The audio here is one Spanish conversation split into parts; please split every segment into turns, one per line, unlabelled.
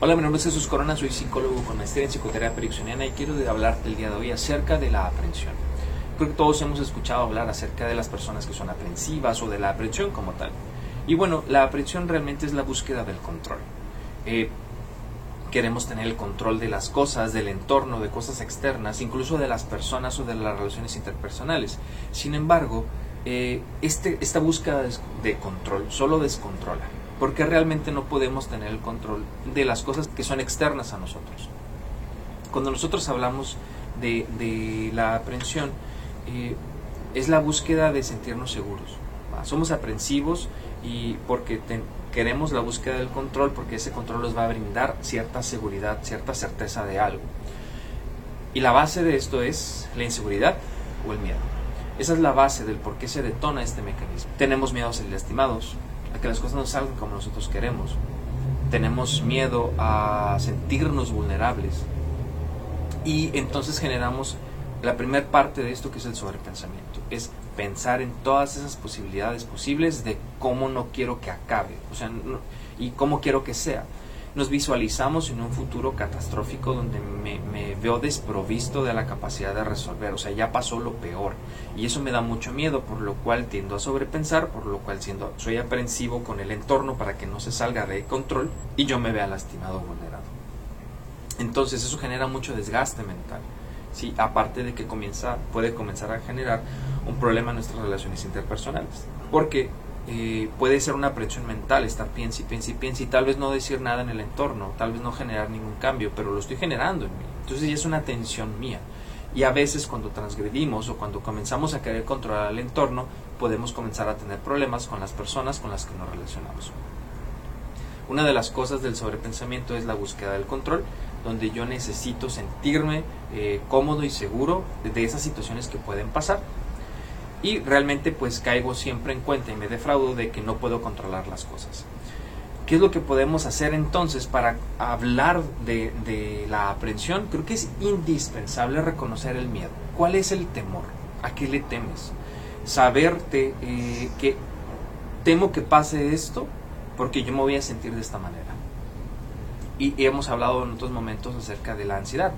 Hola, mi nombre es Jesús Corona, soy psicólogo con maestría en psicoterapia ericksoniana y quiero hablarte el día de hoy acerca de la aprensión. Creo que todos hemos escuchado hablar acerca de las personas que son aprensivas o de la aprensión como tal. Y bueno, la aprensión realmente es la búsqueda del control. Eh, queremos tener el control de las cosas, del entorno, de cosas externas, incluso de las personas o de las relaciones interpersonales. Sin embargo, eh, este, esta búsqueda de control solo descontrola porque realmente no podemos tener el control de las cosas que son externas a nosotros. Cuando nosotros hablamos de, la aprensión, eh, es la búsqueda de sentirnos seguros. Somos aprensivos y porque queremos la búsqueda del control, porque ese control nos va a brindar cierta seguridad, cierta certeza de algo. Y la base de esto es la inseguridad o el miedo. Esa es la base del por qué se detona este mecanismo. Tenemos miedo a ser lastimados, a que las cosas no salgan como nosotros queremos. Tenemos miedo a sentirnos vulnerables. Y entonces generamos la primera parte de esto que es el sobrepensamiento. Es pensar en todas esas posibilidades posibles de cómo no quiero que acabe. O sea, y cómo quiero que sea nos visualizamos en un futuro catastrófico donde me, veo desprovisto de la capacidad de resolver, o sea, ya pasó lo peor. Y eso me da mucho miedo, por lo cual tiendo a sobrepensar, por lo cual siendo, soy aprensivo con el entorno para que no se salga de control y yo me vea lastimado o vulnerado. Entonces eso genera mucho desgaste mental. Sí, aparte de que comienza, puede comenzar a generar un problema en nuestras relaciones interpersonales. Porque eh, puede ser una presión mental, estar piensa y piensa y piensa y tal vez no decir nada en el entorno, tal vez no generar ningún cambio, pero lo estoy generando en mí. Entonces ya es una tensión mía. Y a veces cuando transgredimos o cuando comenzamos a querer controlar el entorno, podemos comenzar a tener problemas con las personas con las que nos relacionamos. Una de las cosas del sobrepensamiento es la búsqueda del control, donde yo necesito sentirme eh, cómodo y seguro de esas situaciones que pueden pasar y realmente pues caigo siempre en cuenta y me defraudo de que no puedo controlar las cosas. ¿Qué es lo que podemos hacer entonces para hablar de, la aprensión? Creo que es indispensable reconocer el miedo. ¿Cuál es el temor? ¿A qué le temes? Saberte eh, que temo que pase esto porque yo me voy a sentir de esta manera. y hemos hablado en otros momentos acerca de la ansiedad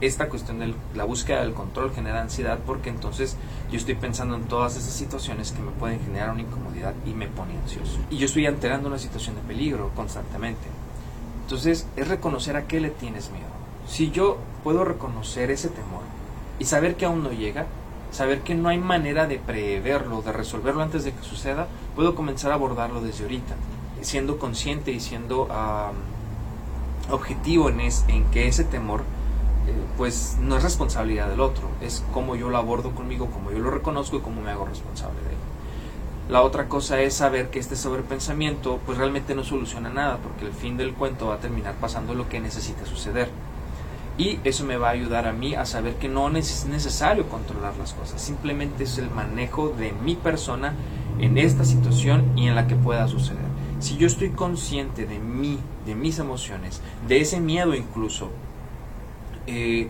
esta cuestión de la búsqueda del control genera ansiedad porque entonces yo estoy pensando en todas esas situaciones que me pueden generar una incomodidad y me pone ansioso. Y yo estoy alterando una situación de peligro constantemente. Entonces es reconocer a qué le tienes miedo. Si yo puedo reconocer ese temor y saber que aún no llega, saber que no hay manera de preverlo, de resolverlo antes de que suceda, puedo comenzar a abordarlo desde ahorita, siendo consciente y siendo objetivo en, es, en que ese temor pues no es responsabilidad del otro, es cómo yo lo abordo conmigo, cómo yo lo reconozco y cómo me hago responsable de él. La otra cosa es saber que este sobrepensamiento pues realmente no soluciona nada, porque el fin del cuento va a terminar pasando lo que necesita suceder. Y eso me va a ayudar a mí a saber que no es necesario controlar las cosas, simplemente es el manejo de mi persona en esta situación y en la que pueda suceder. Si yo estoy consciente de mí, de mis emociones, de ese miedo incluso, eh,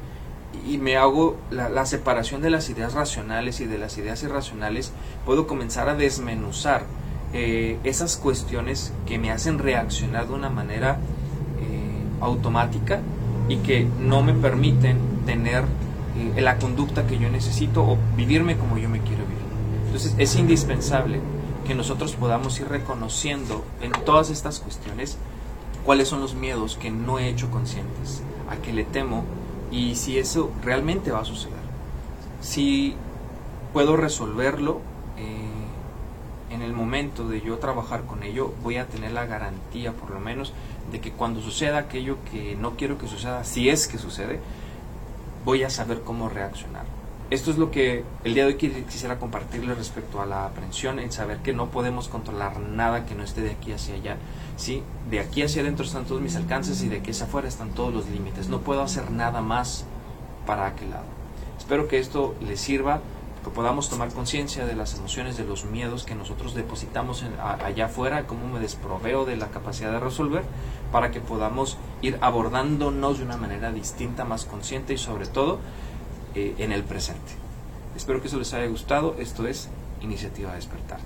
y me hago la, separación de las ideas racionales y de las ideas irracionales, puedo comenzar a desmenuzar eh, esas cuestiones que me hacen reaccionar de una manera eh, automática y que no me permiten tener la conducta que yo necesito o vivirme como yo me quiero vivir. Entonces es indispensable que nosotros podamos ir reconociendo en todas estas cuestiones cuáles son los miedos que no he hecho conscientes, a que le temo y si eso realmente va a suceder. Si puedo resolverlo eh, en el momento de yo trabajar con ello, voy a tener la garantía por lo menos de que cuando suceda aquello que no quiero que suceda, si es que sucede, voy a saber cómo reaccionar. Esto es lo que el día de hoy quisiera compartirles respecto a la aprensión, en saber que no podemos controlar nada que no esté de aquí hacia allá. ¿sí? De aquí hacia adentro están todos mis alcances y de aquí hacia afuera están todos los límites. No puedo hacer nada más para aquel lado. Espero que esto les sirva, que podamos tomar conciencia de las emociones, de los miedos que nosotros depositamos allá afuera, cómo me desproveo de la capacidad de resolver, para que podamos ir abordándonos de una manera distinta, más consciente y sobre todo eh, en el presente. Espero que eso les haya gustado. Esto es Iniciativa Despertar.